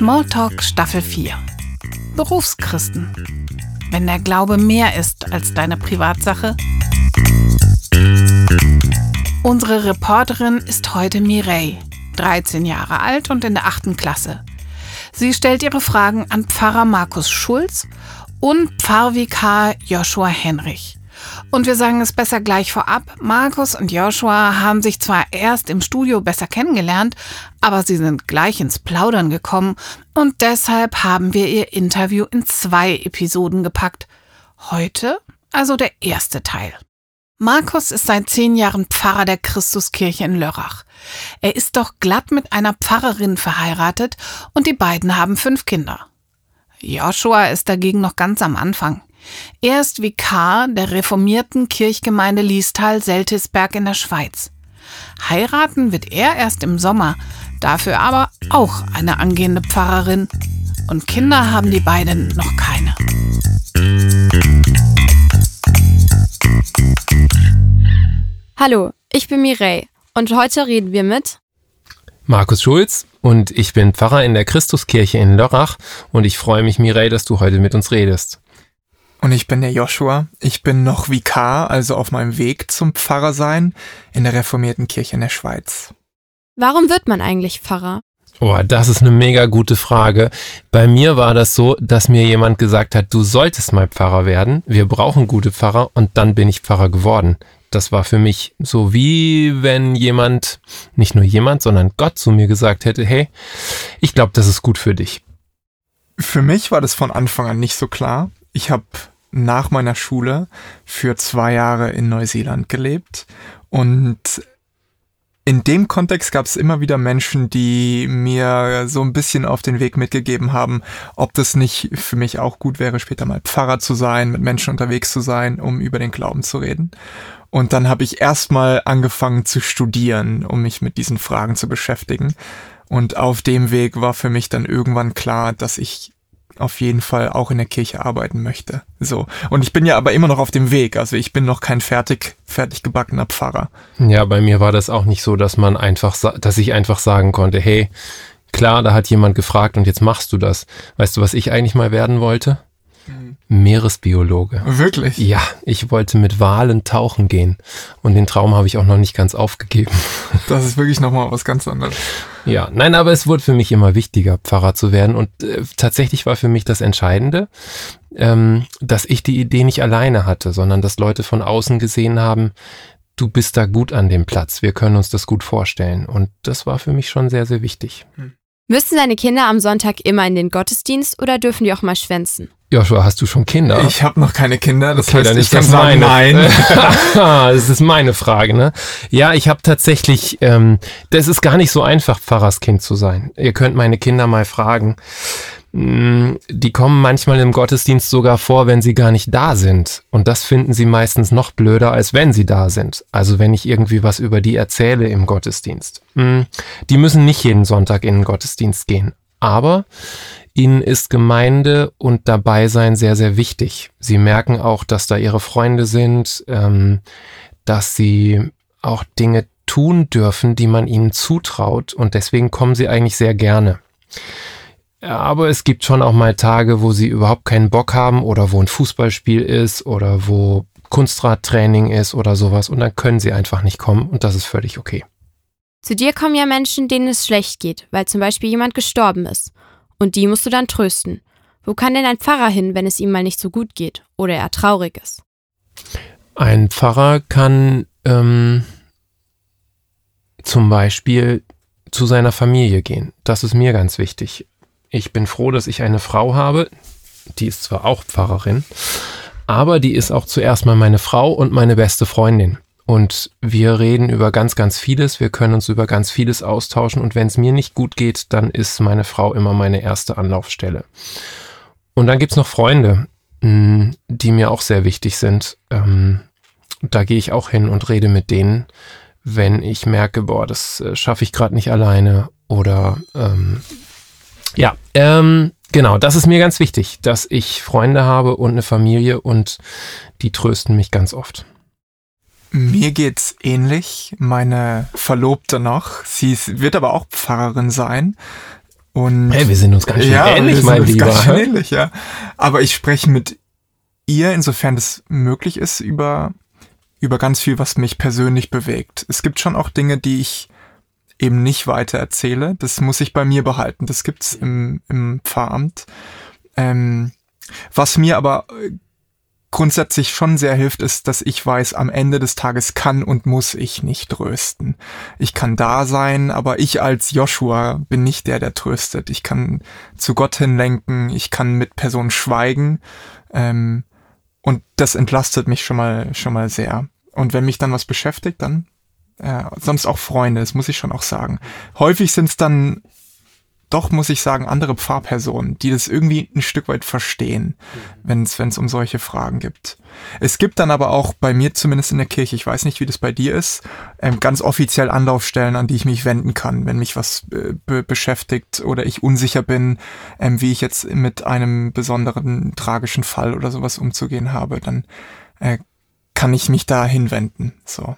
Smalltalk Staffel 4. Berufschristen. Wenn der Glaube mehr ist als deine Privatsache. Unsere Reporterin ist heute Mireille, 13 Jahre alt und in der 8. Klasse. Sie stellt ihre Fragen an Pfarrer Markus Schulz und Pfarrvikar Joshua Henrich. Und wir sagen es besser gleich vorab. Markus und Joshua haben sich zwar erst im Studio besser kennengelernt, aber sie sind gleich ins Plaudern gekommen und deshalb haben wir ihr Interview in zwei Episoden gepackt. Heute also der erste Teil. Markus ist seit zehn Jahren Pfarrer der Christuskirche in Lörrach. Er ist doch glatt mit einer Pfarrerin verheiratet und die beiden haben fünf Kinder. Joshua ist dagegen noch ganz am Anfang. Er ist Vikar der reformierten Kirchgemeinde Liestal-Seltisberg in der Schweiz. Heiraten wird er erst im Sommer, dafür aber auch eine angehende Pfarrerin. Und Kinder haben die beiden noch keine. Hallo, ich bin Mireille und heute reden wir mit Markus Schulz und ich bin Pfarrer in der Christuskirche in Lörrach und ich freue mich, Mireille, dass du heute mit uns redest. Und ich bin der Joshua. Ich bin noch Vikar, also auf meinem Weg zum Pfarrer sein in der reformierten Kirche in der Schweiz. Warum wird man eigentlich Pfarrer? Oh, das ist eine mega gute Frage. Bei mir war das so, dass mir jemand gesagt hat, du solltest mal Pfarrer werden. Wir brauchen gute Pfarrer und dann bin ich Pfarrer geworden. Das war für mich so wie wenn jemand, nicht nur jemand, sondern Gott zu mir gesagt hätte, hey, ich glaube, das ist gut für dich. Für mich war das von Anfang an nicht so klar. Ich habe nach meiner Schule für zwei Jahre in Neuseeland gelebt und in dem Kontext gab es immer wieder Menschen, die mir so ein bisschen auf den Weg mitgegeben haben, ob das nicht für mich auch gut wäre, später mal Pfarrer zu sein, mit Menschen unterwegs zu sein, um über den Glauben zu reden. Und dann habe ich erstmal angefangen zu studieren, um mich mit diesen Fragen zu beschäftigen. Und auf dem Weg war für mich dann irgendwann klar, dass ich auf jeden Fall auch in der Kirche arbeiten möchte. So. Und ich bin ja aber immer noch auf dem Weg. Also ich bin noch kein fertig, fertig gebackener Pfarrer. Ja, bei mir war das auch nicht so, dass man einfach, dass ich einfach sagen konnte, hey, klar, da hat jemand gefragt und jetzt machst du das. Weißt du, was ich eigentlich mal werden wollte? Meeresbiologe. Wirklich? Ja, ich wollte mit Walen tauchen gehen. Und den Traum habe ich auch noch nicht ganz aufgegeben. Das ist wirklich nochmal was ganz anderes. Ja, nein, aber es wurde für mich immer wichtiger, Pfarrer zu werden. Und äh, tatsächlich war für mich das Entscheidende, ähm, dass ich die Idee nicht alleine hatte, sondern dass Leute von außen gesehen haben, du bist da gut an dem Platz. Wir können uns das gut vorstellen. Und das war für mich schon sehr, sehr wichtig. Hm. Müssen deine Kinder am Sonntag immer in den Gottesdienst oder dürfen die auch mal schwänzen? Joshua, hast du schon Kinder? Ich habe noch keine Kinder, das okay, heißt, dann ich ist kann sagen nein. das ist meine Frage, ne? Ja, ich habe tatsächlich, ähm, das ist gar nicht so einfach, Pfarrerskind zu sein. Ihr könnt meine Kinder mal fragen. Mm, die kommen manchmal im Gottesdienst sogar vor, wenn sie gar nicht da sind. Und das finden sie meistens noch blöder, als wenn sie da sind. Also wenn ich irgendwie was über die erzähle im Gottesdienst. Mm, die müssen nicht jeden Sonntag in den Gottesdienst gehen. Aber Ihnen ist Gemeinde und Dabeisein sehr, sehr wichtig. Sie merken auch, dass da Ihre Freunde sind, ähm, dass Sie auch Dinge tun dürfen, die man ihnen zutraut und deswegen kommen sie eigentlich sehr gerne. Aber es gibt schon auch mal Tage, wo sie überhaupt keinen Bock haben oder wo ein Fußballspiel ist oder wo Kunstradtraining ist oder sowas und dann können sie einfach nicht kommen und das ist völlig okay. Zu dir kommen ja Menschen, denen es schlecht geht, weil zum Beispiel jemand gestorben ist. Und die musst du dann trösten. Wo kann denn ein Pfarrer hin, wenn es ihm mal nicht so gut geht oder er traurig ist? Ein Pfarrer kann ähm, zum Beispiel zu seiner Familie gehen. Das ist mir ganz wichtig. Ich bin froh, dass ich eine Frau habe, die ist zwar auch Pfarrerin, aber die ist auch zuerst mal meine Frau und meine beste Freundin. Und wir reden über ganz, ganz vieles. Wir können uns über ganz vieles austauschen. Und wenn es mir nicht gut geht, dann ist meine Frau immer meine erste Anlaufstelle. Und dann gibt's noch Freunde, mm, die mir auch sehr wichtig sind. Ähm, da gehe ich auch hin und rede mit denen, wenn ich merke, boah, das äh, schaffe ich gerade nicht alleine. Oder ähm, ja, ähm, genau, das ist mir ganz wichtig, dass ich Freunde habe und eine Familie und die trösten mich ganz oft. Mir geht's ähnlich. Meine Verlobte noch. Sie wird aber auch Pfarrerin sein. Und Hey, wir sind uns ganz schön ja, ähnlich, wir sind mein uns Lieber. Ganz schön ähnlich, ja. Aber ich spreche mit ihr, insofern das möglich ist, über, über ganz viel, was mich persönlich bewegt. Es gibt schon auch Dinge, die ich eben nicht weiter erzähle. Das muss ich bei mir behalten. Das gibt's im, im Pfarramt. Ähm, was mir aber äh, grundsätzlich schon sehr hilft, ist, dass ich weiß, am Ende des Tages kann und muss ich nicht trösten. Ich kann da sein, aber ich als Joshua bin nicht der, der tröstet. Ich kann zu Gott hinlenken, ich kann mit Personen schweigen ähm, und das entlastet mich schon mal schon mal sehr. Und wenn mich dann was beschäftigt, dann äh, sonst auch Freunde, das muss ich schon auch sagen. Häufig sind es dann doch, muss ich sagen, andere Pfarrpersonen, die das irgendwie ein Stück weit verstehen, wenn es wenn es um solche Fragen gibt. Es gibt dann aber auch bei mir zumindest in der Kirche, ich weiß nicht, wie das bei dir ist, ähm, ganz offiziell Anlaufstellen, an die ich mich wenden kann, wenn mich was äh, be beschäftigt oder ich unsicher bin, ähm, wie ich jetzt mit einem besonderen tragischen Fall oder sowas umzugehen habe, dann äh, kann ich mich da hinwenden. So.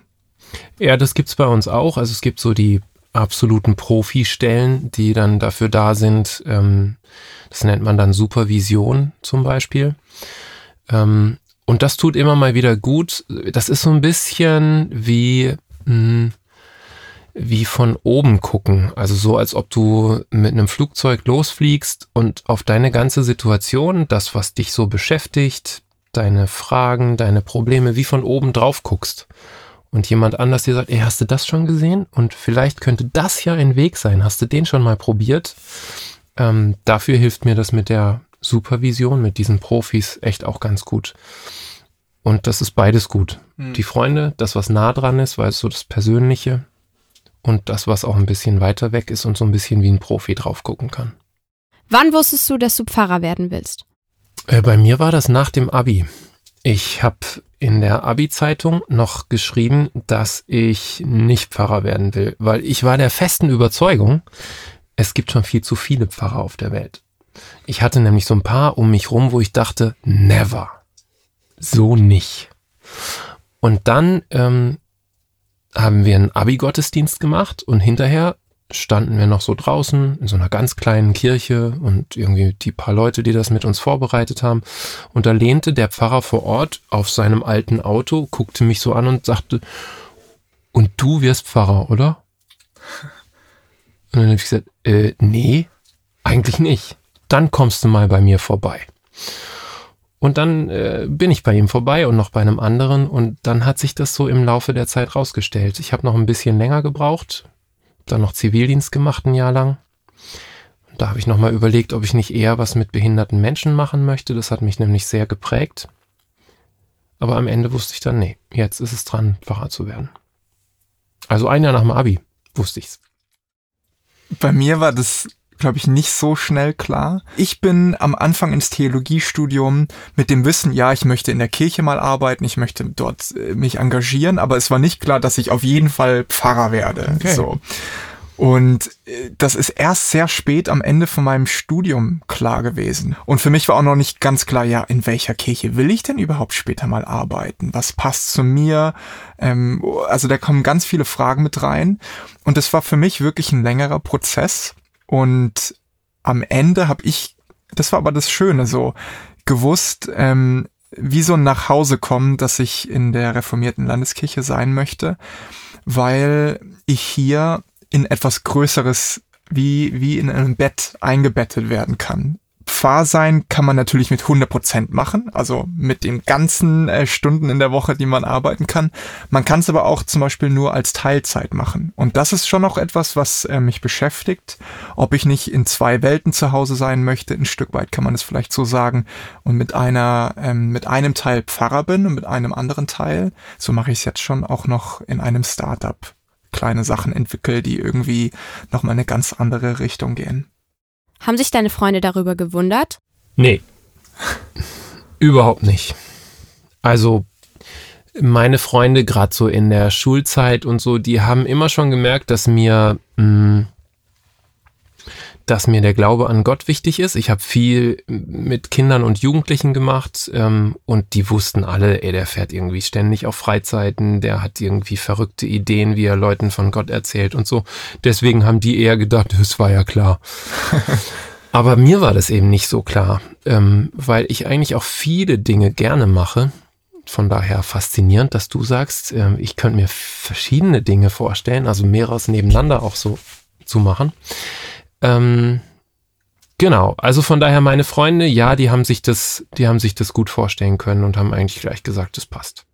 Ja, das gibt's bei uns auch. Also es gibt so die absoluten Profistellen, die dann dafür da sind. Ähm, das nennt man dann Supervision zum Beispiel. Ähm, und das tut immer mal wieder gut. Das ist so ein bisschen wie, mh, wie von oben gucken. Also so, als ob du mit einem Flugzeug losfliegst und auf deine ganze Situation, das, was dich so beschäftigt, deine Fragen, deine Probleme, wie von oben drauf guckst und jemand anders dir sagt, ey, hast du das schon gesehen? Und vielleicht könnte das ja ein Weg sein. Hast du den schon mal probiert? Ähm, dafür hilft mir das mit der Supervision, mit diesen Profis echt auch ganz gut. Und das ist beides gut. Hm. Die Freunde, das, was nah dran ist, weil es so das Persönliche und das, was auch ein bisschen weiter weg ist und so ein bisschen wie ein Profi drauf gucken kann. Wann wusstest du, dass du Pfarrer werden willst? Äh, bei mir war das nach dem Abi. Ich habe in der Abi-Zeitung noch geschrieben, dass ich nicht Pfarrer werden will, weil ich war der festen Überzeugung, es gibt schon viel zu viele Pfarrer auf der Welt. Ich hatte nämlich so ein paar um mich rum, wo ich dachte, never. So nicht. Und dann ähm, haben wir einen Abi-Gottesdienst gemacht und hinterher standen wir noch so draußen in so einer ganz kleinen Kirche und irgendwie die paar Leute, die das mit uns vorbereitet haben. Und da lehnte der Pfarrer vor Ort auf seinem alten Auto, guckte mich so an und sagte, und du wirst Pfarrer, oder? Und dann habe ich gesagt, äh, nee, eigentlich nicht. Dann kommst du mal bei mir vorbei. Und dann äh, bin ich bei ihm vorbei und noch bei einem anderen und dann hat sich das so im Laufe der Zeit rausgestellt. Ich habe noch ein bisschen länger gebraucht, dann noch Zivildienst gemacht ein Jahr lang. Da habe ich nochmal überlegt, ob ich nicht eher was mit behinderten Menschen machen möchte. Das hat mich nämlich sehr geprägt. Aber am Ende wusste ich dann, nee, jetzt ist es dran, Pfarrer zu werden. Also ein Jahr nach dem Abi wusste ich's. Bei mir war das, glaube ich, nicht so schnell klar. Ich bin am Anfang ins Theologiestudium mit dem Wissen, ja, ich möchte in der Kirche mal arbeiten, ich möchte dort äh, mich engagieren, aber es war nicht klar, dass ich auf jeden Fall Pfarrer werde. Okay. So. Und äh, das ist erst sehr spät am Ende von meinem Studium klar gewesen. Und für mich war auch noch nicht ganz klar, ja, in welcher Kirche will ich denn überhaupt später mal arbeiten? Was passt zu mir? Ähm, also da kommen ganz viele Fragen mit rein. Und das war für mich wirklich ein längerer Prozess. Und am Ende habe ich, das war aber das Schöne, so gewusst, ähm, wie so ein Nachhausekommen, dass ich in der reformierten Landeskirche sein möchte, weil ich hier in etwas Größeres wie, wie in einem Bett eingebettet werden kann. Pfarr sein kann man natürlich mit 100 Prozent machen, also mit den ganzen äh, Stunden in der Woche, die man arbeiten kann. Man kann es aber auch zum Beispiel nur als Teilzeit machen. Und das ist schon noch etwas, was äh, mich beschäftigt. Ob ich nicht in zwei Welten zu Hause sein möchte, ein Stück weit kann man es vielleicht so sagen, und mit einer, ähm, mit einem Teil Pfarrer bin und mit einem anderen Teil, so mache ich es jetzt schon auch noch in einem Startup kleine Sachen entwickle, die irgendwie nochmal eine ganz andere Richtung gehen. Haben sich deine Freunde darüber gewundert? Nee. Überhaupt nicht. Also meine Freunde, gerade so in der Schulzeit und so, die haben immer schon gemerkt, dass mir, mh, dass mir der Glaube an Gott wichtig ist. Ich habe viel mit Kindern und Jugendlichen gemacht ähm, und die wussten alle, ey, der fährt irgendwie ständig auf Freizeiten, der hat irgendwie verrückte Ideen, wie er Leuten von Gott erzählt und so. Deswegen haben die eher gedacht, das war ja klar. Aber mir war das eben nicht so klar, ähm, weil ich eigentlich auch viele Dinge gerne mache. Von daher faszinierend, dass du sagst, äh, ich könnte mir verschiedene Dinge vorstellen, also mehreres nebeneinander auch so zu machen. Ähm, genau, also von daher meine Freunde, ja, die haben sich das, die haben sich das gut vorstellen können und haben eigentlich gleich gesagt, das passt.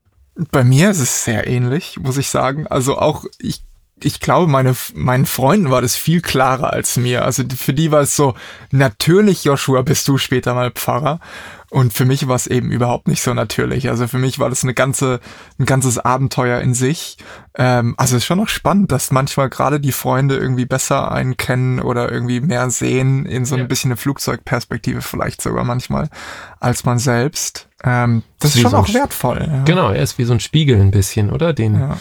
Bei mir ist es sehr ähnlich, muss ich sagen. Also auch ich ich glaube, meine, meinen Freunden war das viel klarer als mir. Also für die war es so, natürlich, Joshua, bist du später mal Pfarrer. Und für mich war es eben überhaupt nicht so natürlich. Also für mich war das eine ganze, ein ganzes Abenteuer in sich. Ähm, also es ist schon noch spannend, dass manchmal gerade die Freunde irgendwie besser einen kennen oder irgendwie mehr sehen in so ein ja. bisschen eine Flugzeugperspektive vielleicht sogar manchmal als man selbst. Ähm, das ist, ist schon so auch wertvoll. Ja. Genau, er ist wie so ein Spiegel ein bisschen, oder? Den, ja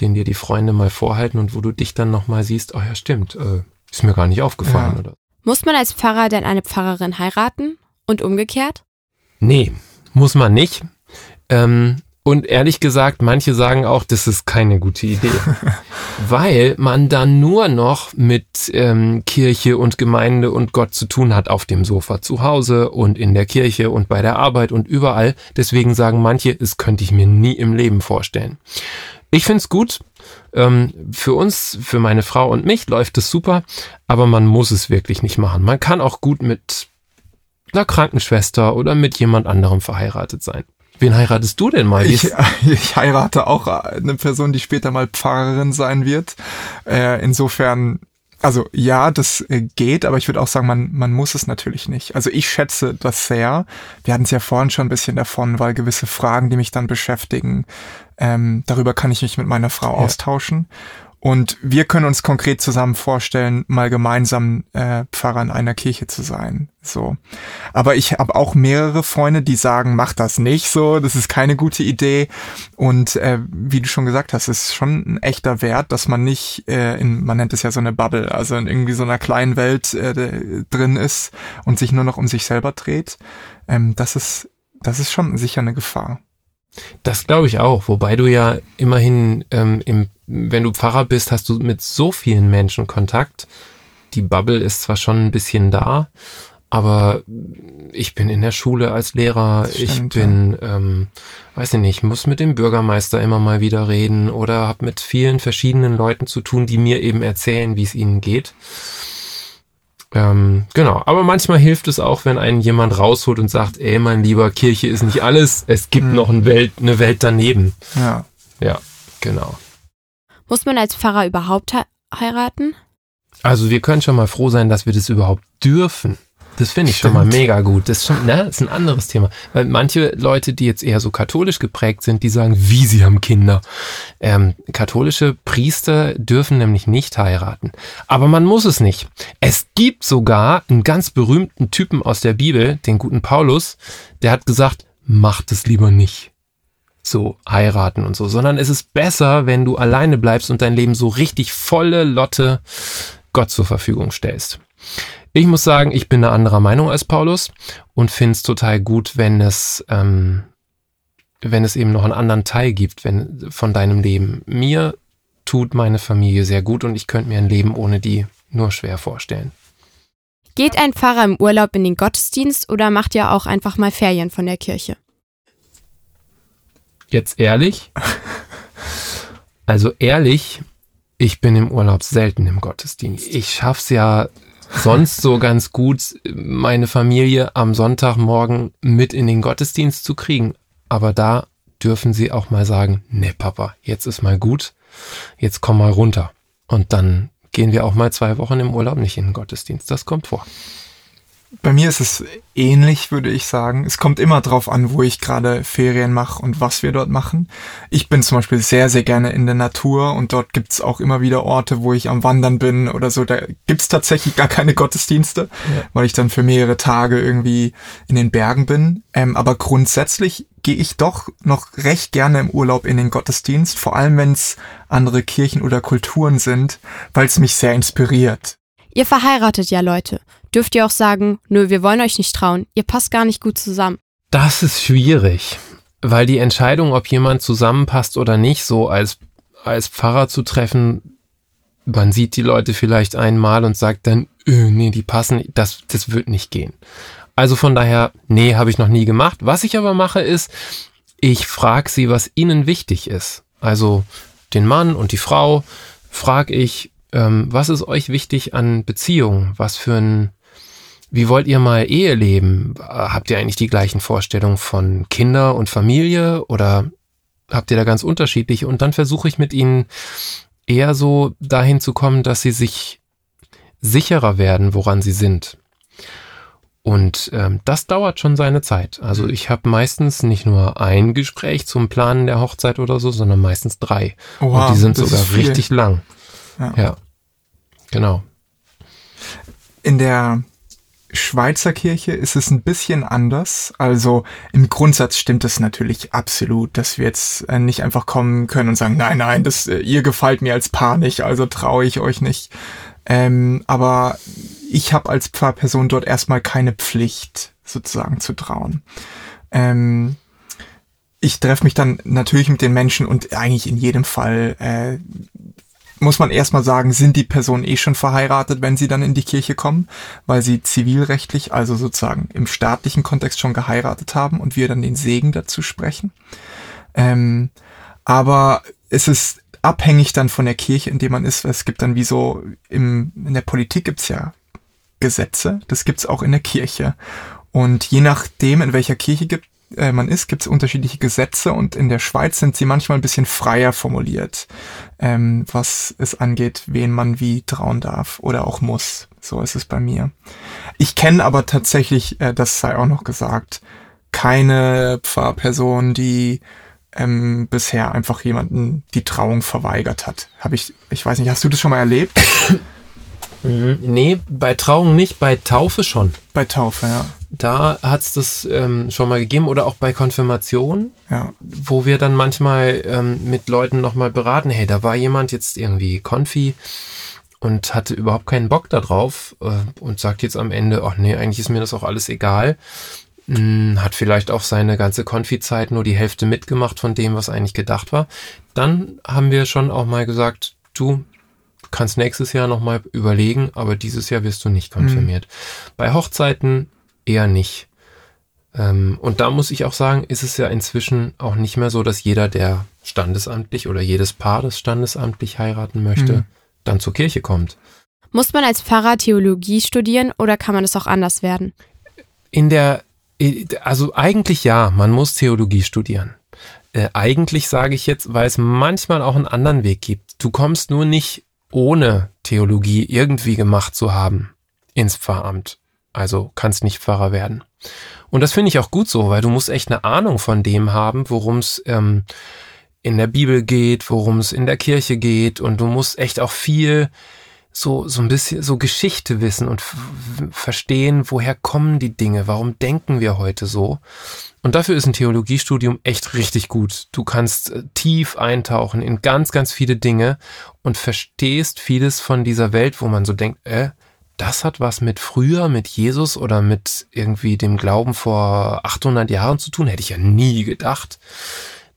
den dir die Freunde mal vorhalten und wo du dich dann nochmal siehst, oh ja, stimmt, äh, ist mir gar nicht aufgefallen, ja. oder? Muss man als Pfarrer denn eine Pfarrerin heiraten und umgekehrt? Nee, muss man nicht. Ähm, und ehrlich gesagt, manche sagen auch, das ist keine gute Idee, weil man dann nur noch mit ähm, Kirche und Gemeinde und Gott zu tun hat auf dem Sofa zu Hause und in der Kirche und bei der Arbeit und überall. Deswegen sagen manche, es könnte ich mir nie im Leben vorstellen. Ich find's gut. Ähm, für uns, für meine Frau und mich läuft es super, aber man muss es wirklich nicht machen. Man kann auch gut mit einer Krankenschwester oder mit jemand anderem verheiratet sein. Wen heiratest du denn mal? Ich, ich, heirate auch eine Person, die später mal Pfarrerin sein wird. Äh, insofern also ja, das äh, geht, aber ich würde auch sagen, man, man muss es natürlich nicht. Also ich schätze das sehr. Wir hatten es ja vorhin schon ein bisschen davon, weil gewisse Fragen, die mich dann beschäftigen, ähm, darüber kann ich mich mit meiner Frau ja. austauschen. Und wir können uns konkret zusammen vorstellen, mal gemeinsam äh, Pfarrer in einer Kirche zu sein. So. Aber ich habe auch mehrere Freunde, die sagen, mach das nicht so, das ist keine gute Idee. Und äh, wie du schon gesagt hast, ist schon ein echter Wert, dass man nicht äh, in, man nennt es ja so eine Bubble, also in irgendwie so einer kleinen Welt äh, drin ist und sich nur noch um sich selber dreht. Ähm, das ist, das ist schon sicher eine Gefahr. Das glaube ich auch, wobei du ja immerhin, ähm, im, wenn du Pfarrer bist, hast du mit so vielen Menschen Kontakt. Die Bubble ist zwar schon ein bisschen da, aber ich bin in der Schule als Lehrer, Stimmt, ich bin, ja. ähm, weiß ich nicht, muss mit dem Bürgermeister immer mal wieder reden oder habe mit vielen verschiedenen Leuten zu tun, die mir eben erzählen, wie es ihnen geht. Ähm, genau, aber manchmal hilft es auch, wenn einen jemand rausholt und sagt, ey, mein lieber, Kirche ist nicht alles, es gibt hm. noch eine Welt, eine Welt daneben. Ja. Ja, genau. Muss man als Pfarrer überhaupt he heiraten? Also wir können schon mal froh sein, dass wir das überhaupt dürfen. Das finde ich Stimmt. schon mal mega gut. Das ist schon, ne, das ist ein anderes Thema. Weil manche Leute, die jetzt eher so katholisch geprägt sind, die sagen, wie sie haben Kinder. Ähm, katholische Priester dürfen nämlich nicht heiraten. Aber man muss es nicht. Es gibt sogar einen ganz berühmten Typen aus der Bibel, den guten Paulus, der hat gesagt, macht es lieber nicht so heiraten und so, sondern es ist besser, wenn du alleine bleibst und dein Leben so richtig volle Lotte Gott zur Verfügung stellst. Ich muss sagen, ich bin eine anderer Meinung als Paulus und finde es total gut, wenn es, ähm, wenn es eben noch einen anderen Teil gibt wenn, von deinem Leben. Mir tut meine Familie sehr gut und ich könnte mir ein Leben ohne die nur schwer vorstellen. Geht ein Pfarrer im Urlaub in den Gottesdienst oder macht ihr auch einfach mal Ferien von der Kirche? Jetzt ehrlich? Also ehrlich, ich bin im Urlaub selten im Gottesdienst. Ich schaff's ja sonst so ganz gut, meine Familie am Sonntagmorgen mit in den Gottesdienst zu kriegen. Aber da dürfen sie auch mal sagen, ne Papa, jetzt ist mal gut, jetzt komm mal runter. Und dann gehen wir auch mal zwei Wochen im Urlaub nicht in den Gottesdienst. Das kommt vor. Bei mir ist es ähnlich, würde ich sagen. Es kommt immer drauf an, wo ich gerade Ferien mache und was wir dort machen. Ich bin zum Beispiel sehr, sehr gerne in der Natur und dort gibt's auch immer wieder Orte, wo ich am Wandern bin oder so. Da gibt's tatsächlich gar keine Gottesdienste, ja. weil ich dann für mehrere Tage irgendwie in den Bergen bin. Ähm, aber grundsätzlich gehe ich doch noch recht gerne im Urlaub in den Gottesdienst, vor allem wenn es andere Kirchen oder Kulturen sind, weil es mich sehr inspiriert. Ihr verheiratet ja Leute. Dürft ihr auch sagen, nö, wir wollen euch nicht trauen. Ihr passt gar nicht gut zusammen. Das ist schwierig, weil die Entscheidung, ob jemand zusammenpasst oder nicht, so als, als Pfarrer zu treffen, man sieht die Leute vielleicht einmal und sagt dann, öh, nee, die passen, das, das wird nicht gehen. Also von daher, nee, habe ich noch nie gemacht. Was ich aber mache, ist, ich frage sie, was ihnen wichtig ist. Also den Mann und die Frau frage ich, ähm, was ist euch wichtig an Beziehungen? Was für ein, wie wollt ihr mal Ehe leben? Habt ihr eigentlich die gleichen Vorstellungen von Kinder und Familie oder habt ihr da ganz unterschiedliche? Und dann versuche ich mit ihnen eher so dahin zu kommen, dass sie sich sicherer werden, woran sie sind. Und ähm, das dauert schon seine Zeit. Also mhm. ich habe meistens nicht nur ein Gespräch zum Planen der Hochzeit oder so, sondern meistens drei. Wow, Und die sind sogar richtig lang. Ja. ja, genau. In der Schweizer Kirche ist es ein bisschen anders. Also im Grundsatz stimmt es natürlich absolut, dass wir jetzt äh, nicht einfach kommen können und sagen, nein, nein, das, äh, ihr gefällt mir als Paar nicht, also traue ich euch nicht. Ähm, aber ich habe als Pfarrperson dort erstmal keine Pflicht, sozusagen zu trauen. Ähm, ich treffe mich dann natürlich mit den Menschen und eigentlich in jedem Fall äh, muss man erstmal sagen, sind die Personen eh schon verheiratet, wenn sie dann in die Kirche kommen, weil sie zivilrechtlich, also sozusagen im staatlichen Kontext schon geheiratet haben und wir dann den Segen dazu sprechen. Ähm, aber es ist abhängig dann von der Kirche, in der man ist. Es gibt dann wie so, im, in der Politik gibt's ja Gesetze, das gibt's auch in der Kirche. Und je nachdem, in welcher Kirche gibt, äh, man ist, gibt es unterschiedliche Gesetze und in der Schweiz sind sie manchmal ein bisschen freier formuliert, ähm, was es angeht, wen man wie trauen darf oder auch muss. So ist es bei mir. Ich kenne aber tatsächlich, äh, das sei auch noch gesagt, keine Pfarrperson, die ähm, bisher einfach jemanden die Trauung verweigert hat. Habe ich, ich weiß nicht, hast du das schon mal erlebt? Mhm. Nee, bei Trauung nicht, bei Taufe schon. Bei Taufe, ja. Da hat's das ähm, schon mal gegeben oder auch bei Konfirmation, ja. wo wir dann manchmal ähm, mit Leuten nochmal beraten, hey, da war jemand jetzt irgendwie Konfi und hatte überhaupt keinen Bock darauf äh, und sagt jetzt am Ende, ach nee, eigentlich ist mir das auch alles egal. Hm, hat vielleicht auch seine ganze Konfi-Zeit nur die Hälfte mitgemacht von dem, was eigentlich gedacht war. Dann haben wir schon auch mal gesagt, du, kannst nächstes Jahr nochmal überlegen, aber dieses Jahr wirst du nicht konfirmiert. Mhm. Bei Hochzeiten eher nicht. Ähm, und da muss ich auch sagen, ist es ja inzwischen auch nicht mehr so, dass jeder, der standesamtlich oder jedes Paar, das standesamtlich heiraten möchte, mhm. dann zur Kirche kommt. Muss man als Pfarrer Theologie studieren oder kann man es auch anders werden? In der, also eigentlich ja, man muss Theologie studieren. Äh, eigentlich sage ich jetzt, weil es manchmal auch einen anderen Weg gibt. Du kommst nur nicht ohne Theologie irgendwie gemacht zu haben ins Pfarramt. Also kannst nicht Pfarrer werden. Und das finde ich auch gut so, weil du musst echt eine Ahnung von dem haben, worum es ähm, in der Bibel geht, worum es in der Kirche geht. Und du musst echt auch viel so, so ein bisschen so Geschichte wissen und verstehen, woher kommen die Dinge, warum denken wir heute so. Und dafür ist ein Theologiestudium echt richtig gut. Du kannst äh, tief eintauchen in ganz, ganz viele Dinge und verstehst vieles von dieser Welt, wo man so denkt, äh, das hat was mit früher, mit Jesus oder mit irgendwie dem Glauben vor 800 Jahren zu tun, hätte ich ja nie gedacht.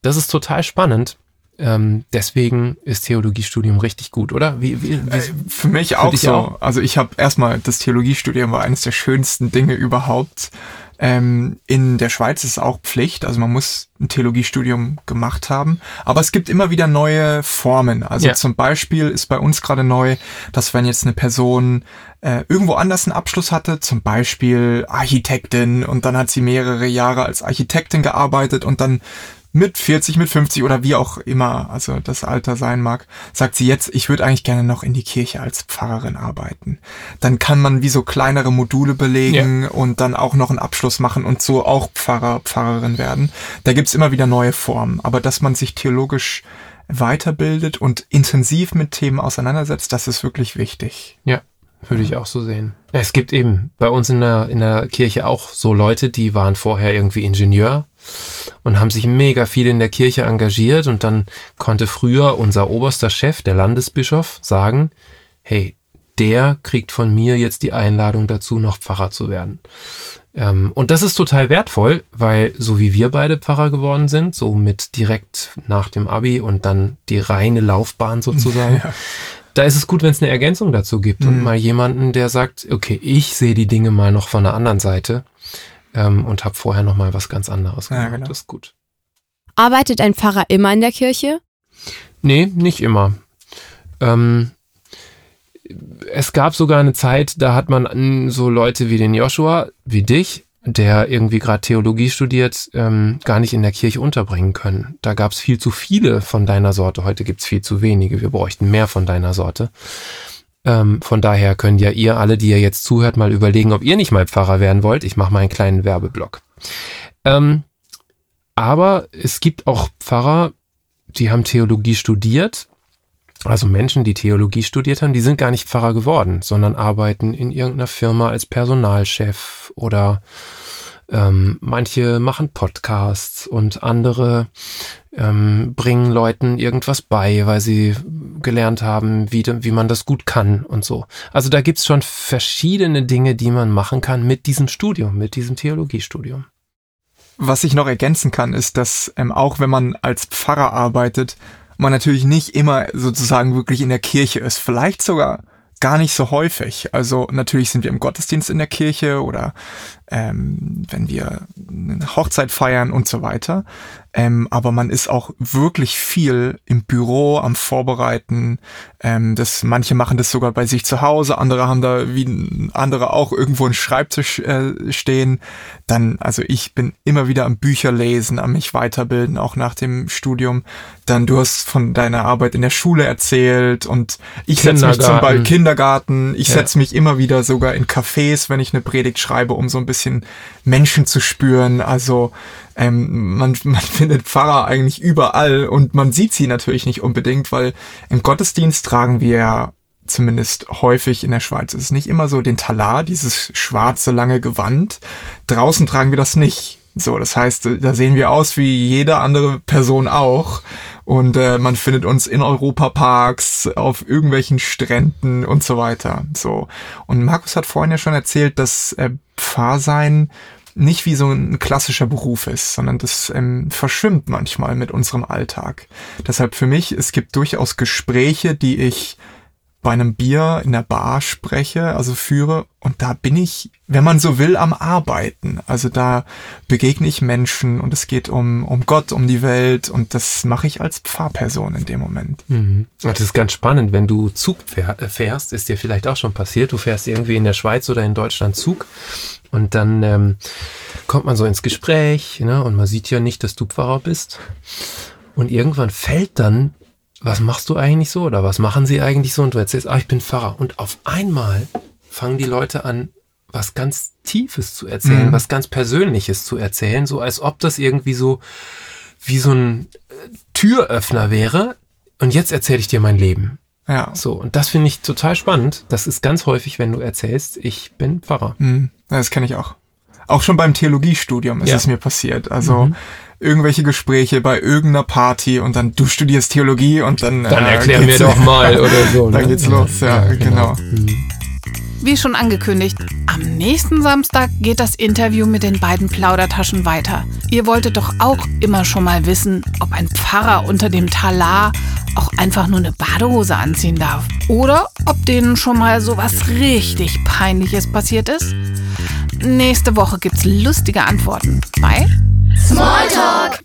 Das ist total spannend. Ähm, deswegen ist Theologiestudium richtig gut, oder? Wie, wie, wie äh, für mich auch so. Auch? Also ich habe erstmal das Theologiestudium war eines der schönsten Dinge überhaupt. Ähm, in der Schweiz ist es auch Pflicht, also man muss ein Theologiestudium gemacht haben. Aber es gibt immer wieder neue Formen. Also ja. zum Beispiel ist bei uns gerade neu, dass wenn jetzt eine Person äh, irgendwo anders einen Abschluss hatte, zum Beispiel Architektin und dann hat sie mehrere Jahre als Architektin gearbeitet und dann mit 40, mit 50 oder wie auch immer, also das Alter sein mag, sagt sie jetzt, ich würde eigentlich gerne noch in die Kirche als Pfarrerin arbeiten. Dann kann man wie so kleinere Module belegen ja. und dann auch noch einen Abschluss machen und so auch Pfarrer, Pfarrerin werden. Da gibt's immer wieder neue Formen. Aber dass man sich theologisch weiterbildet und intensiv mit Themen auseinandersetzt, das ist wirklich wichtig. Ja, würde ich auch so sehen. Es gibt eben bei uns in der, in der Kirche auch so Leute, die waren vorher irgendwie Ingenieur und haben sich mega viel in der Kirche engagiert und dann konnte früher unser oberster Chef, der Landesbischof, sagen, hey, der kriegt von mir jetzt die Einladung dazu, noch Pfarrer zu werden. Ähm, und das ist total wertvoll, weil so wie wir beide Pfarrer geworden sind, so mit direkt nach dem Abi und dann die reine Laufbahn sozusagen, ja. Da ist es gut, wenn es eine Ergänzung dazu gibt mhm. und mal jemanden, der sagt, okay, ich sehe die Dinge mal noch von der anderen Seite ähm, und habe vorher noch mal was ganz anderes gemacht. Ja, genau. Das ist gut. Arbeitet ein Pfarrer immer in der Kirche? Nee, nicht immer. Ähm, es gab sogar eine Zeit, da hat man so Leute wie den Joshua, wie dich, der irgendwie gerade Theologie studiert, ähm, gar nicht in der Kirche unterbringen können. Da gab es viel zu viele von deiner Sorte. Heute gibt es viel zu wenige. Wir bräuchten mehr von deiner Sorte. Ähm, von daher könnt ja ihr alle, die ihr jetzt zuhört, mal überlegen, ob ihr nicht mal Pfarrer werden wollt. Ich mache mal einen kleinen Werbeblock. Ähm, aber es gibt auch Pfarrer, die haben Theologie studiert also Menschen, die Theologie studiert haben, die sind gar nicht Pfarrer geworden, sondern arbeiten in irgendeiner Firma als Personalchef oder ähm, manche machen Podcasts und andere ähm, bringen Leuten irgendwas bei, weil sie gelernt haben, wie, wie man das gut kann und so. Also da gibt's schon verschiedene Dinge, die man machen kann mit diesem Studium, mit diesem Theologiestudium. Was ich noch ergänzen kann, ist, dass ähm, auch wenn man als Pfarrer arbeitet, man natürlich nicht immer sozusagen wirklich in der Kirche ist. Vielleicht sogar gar nicht so häufig. Also natürlich sind wir im Gottesdienst in der Kirche oder ähm, wenn wir eine Hochzeit feiern und so weiter. Ähm, aber man ist auch wirklich viel im Büro am Vorbereiten. Ähm, das, manche machen das sogar bei sich zu Hause, andere haben da wie andere auch irgendwo einen Schreibtisch äh, stehen. Dann, also ich bin immer wieder am Bücher lesen, am mich weiterbilden, auch nach dem Studium. Dann du hast von deiner Arbeit in der Schule erzählt und ich setze mich zum Beispiel Kindergarten. Ich ja. setze mich immer wieder sogar in Cafés, wenn ich eine Predigt schreibe, um so ein bisschen Menschen zu spüren. Also ähm, man, man findet Pfarrer eigentlich überall und man sieht sie natürlich nicht unbedingt, weil im Gottesdienst tragen wir zumindest häufig in der Schweiz. Es ist nicht immer so den Talar, dieses schwarze lange Gewand. Draußen tragen wir das nicht. So, das heißt, da sehen wir aus wie jede andere Person auch. Und äh, man findet uns in Europaparks, auf irgendwelchen Stränden und so weiter. So. Und Markus hat vorhin ja schon erzählt, dass äh, Pfarrsein nicht wie so ein klassischer Beruf ist, sondern das ähm, verschwimmt manchmal mit unserem Alltag. Deshalb für mich, es gibt durchaus Gespräche, die ich bei einem Bier in der Bar spreche, also führe, und da bin ich, wenn man so will, am Arbeiten. Also da begegne ich Menschen und es geht um, um Gott, um die Welt und das mache ich als Pfarrperson in dem Moment. Mhm. Das ist ganz spannend, wenn du Zug fährst, ist dir vielleicht auch schon passiert, du fährst irgendwie in der Schweiz oder in Deutschland Zug und dann ähm, kommt man so ins Gespräch ne, und man sieht ja nicht, dass du Pfarrer bist. Und irgendwann fällt dann was machst du eigentlich so oder was machen sie eigentlich so? Und du erzählst, ah, ich bin Pfarrer. Und auf einmal fangen die Leute an, was ganz Tiefes zu erzählen, mhm. was ganz Persönliches zu erzählen, so als ob das irgendwie so wie so ein äh, Türöffner wäre. Und jetzt erzähle ich dir mein Leben. Ja. So, und das finde ich total spannend. Das ist ganz häufig, wenn du erzählst, ich bin Pfarrer. Mhm. Das kenne ich auch. Auch schon beim Theologiestudium ist ja. es mir passiert. Also mhm irgendwelche Gespräche bei irgendeiner Party und dann du studierst Theologie und dann dann äh, erklär mir doch mal oder so. Ne? Dann geht's los, ja, ja genau. genau. Wie schon angekündigt, am nächsten Samstag geht das Interview mit den beiden Plaudertaschen weiter. Ihr wolltet doch auch immer schon mal wissen, ob ein Pfarrer unter dem Talar auch einfach nur eine Badehose anziehen darf. Oder ob denen schon mal so was richtig Peinliches passiert ist. Nächste Woche gibt's lustige Antworten bei Smalltalk.